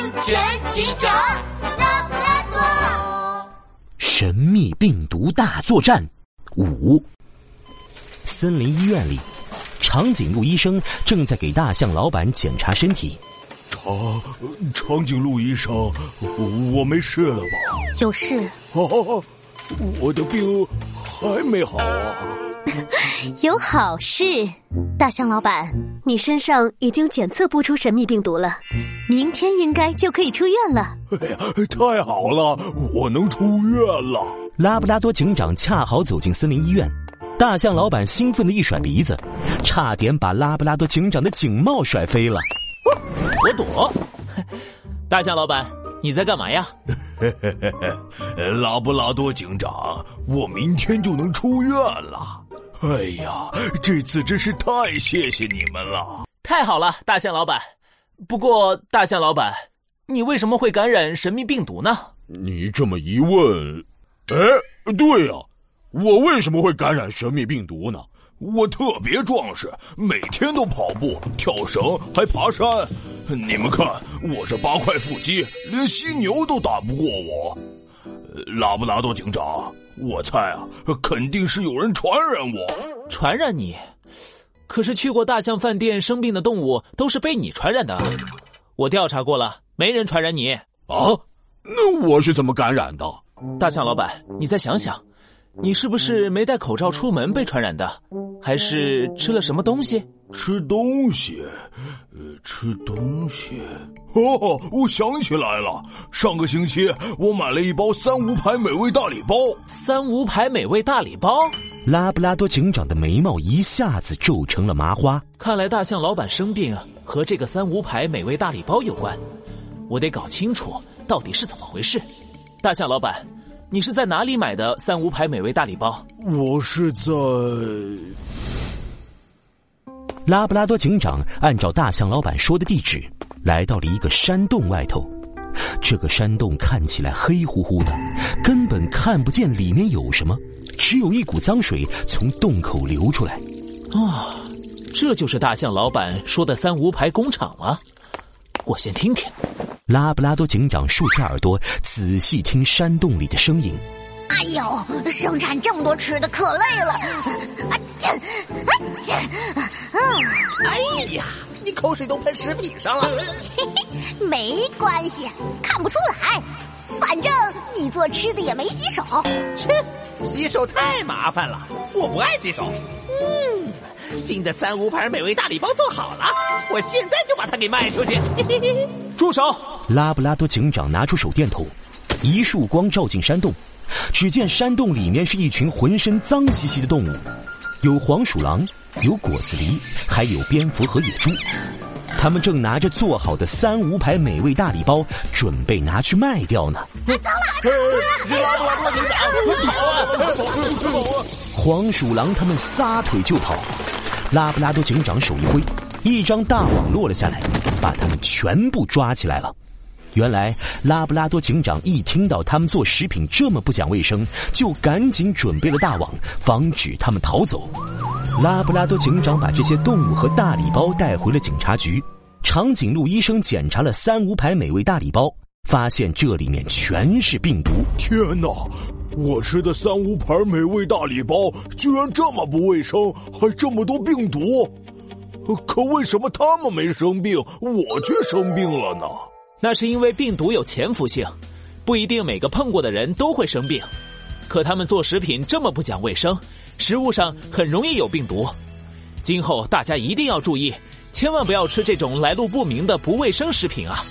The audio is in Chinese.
安全警长拉布拉多。神秘病毒大作战五。森林医院里，长颈鹿医生正在给大象老板检查身体。长长颈鹿医生，我没事了吧？有事？啊，我的病还没好啊！有好事，大象老板，你身上已经检测不出神秘病毒了，明天应该就可以出院了。哎呀，太好了，我能出院了！拉布拉多警长恰好走进森林医院，大象老板兴奋的一甩鼻子，差点把拉布拉多警长的警帽甩飞了。我躲，大象老板，你在干嘛呀？拉布拉多警长，我明天就能出院了。哎呀，这次真是太谢谢你们了！太好了，大象老板。不过，大象老板，你为什么会感染神秘病毒呢？你这么一问，哎，对呀，我为什么会感染神秘病毒呢？我特别壮实，每天都跑步、跳绳，还爬山。你们看，我这八块腹肌，连犀牛都打不过我。拉布拉多警长，我猜啊，肯定是有人传染我。传染你？可是去过大象饭店生病的动物都是被你传染的。我调查过了，没人传染你。啊？那我是怎么感染的？大象老板，你再想想。你是不是没戴口罩出门被传染的，还是吃了什么东西？吃东西，呃，吃东西。哦，我想起来了，上个星期我买了一包三无牌美味大礼包。三无牌美味大礼包，拉布拉多警长的眉毛一下子皱成了麻花。看来大象老板生病和这个三无牌美味大礼包有关，我得搞清楚到底是怎么回事。大象老板。你是在哪里买的三无牌美味大礼包？我是在拉布拉多警长按照大象老板说的地址，来到了一个山洞外头。这个山洞看起来黑乎乎的，根本看不见里面有什么，只有一股脏水从洞口流出来。啊，这就是大象老板说的三无牌工厂了。我先听听。拉布拉多警长竖起耳朵，仔细听山洞里的声音。哎呦，生产这么多吃的可累了！啊这，啊切，嗯，哎呀，你口水都喷食品上了。嘿嘿，没关系，看不出来。反正你做吃的也没洗手。切，洗手太麻烦了，我不爱洗手。嗯。新的三无牌美味大礼包做好了，我现在就把它给卖出去。住手！拉布拉多警长拿出手电筒，一束光照进山洞，只见山洞里面是一群浑身脏兮兮的动物，有黄鼠狼，有果子狸，还有蝙蝠和野猪。他们正拿着做好的三无牌美味大礼包，准备拿去卖掉呢。糟了！拉布拉多警长，跑啊！跑啊！黄鼠狼他们撒腿就跑。拉布拉多警长手一挥，一张大网落了下来，把他们全部抓起来了。原来拉布拉多警长一听到他们做食品这么不讲卫生，就赶紧准备了大网，防止他们逃走。拉布拉多警长把这些动物和大礼包带回了警察局。长颈鹿医生检查了三无牌美味大礼包，发现这里面全是病毒。天哪！我吃的三无牌美味大礼包居然这么不卫生，还这么多病毒。可为什么他们没生病，我却生病了呢？那是因为病毒有潜伏性，不一定每个碰过的人都会生病。可他们做食品这么不讲卫生，食物上很容易有病毒。今后大家一定要注意，千万不要吃这种来路不明的不卫生食品啊！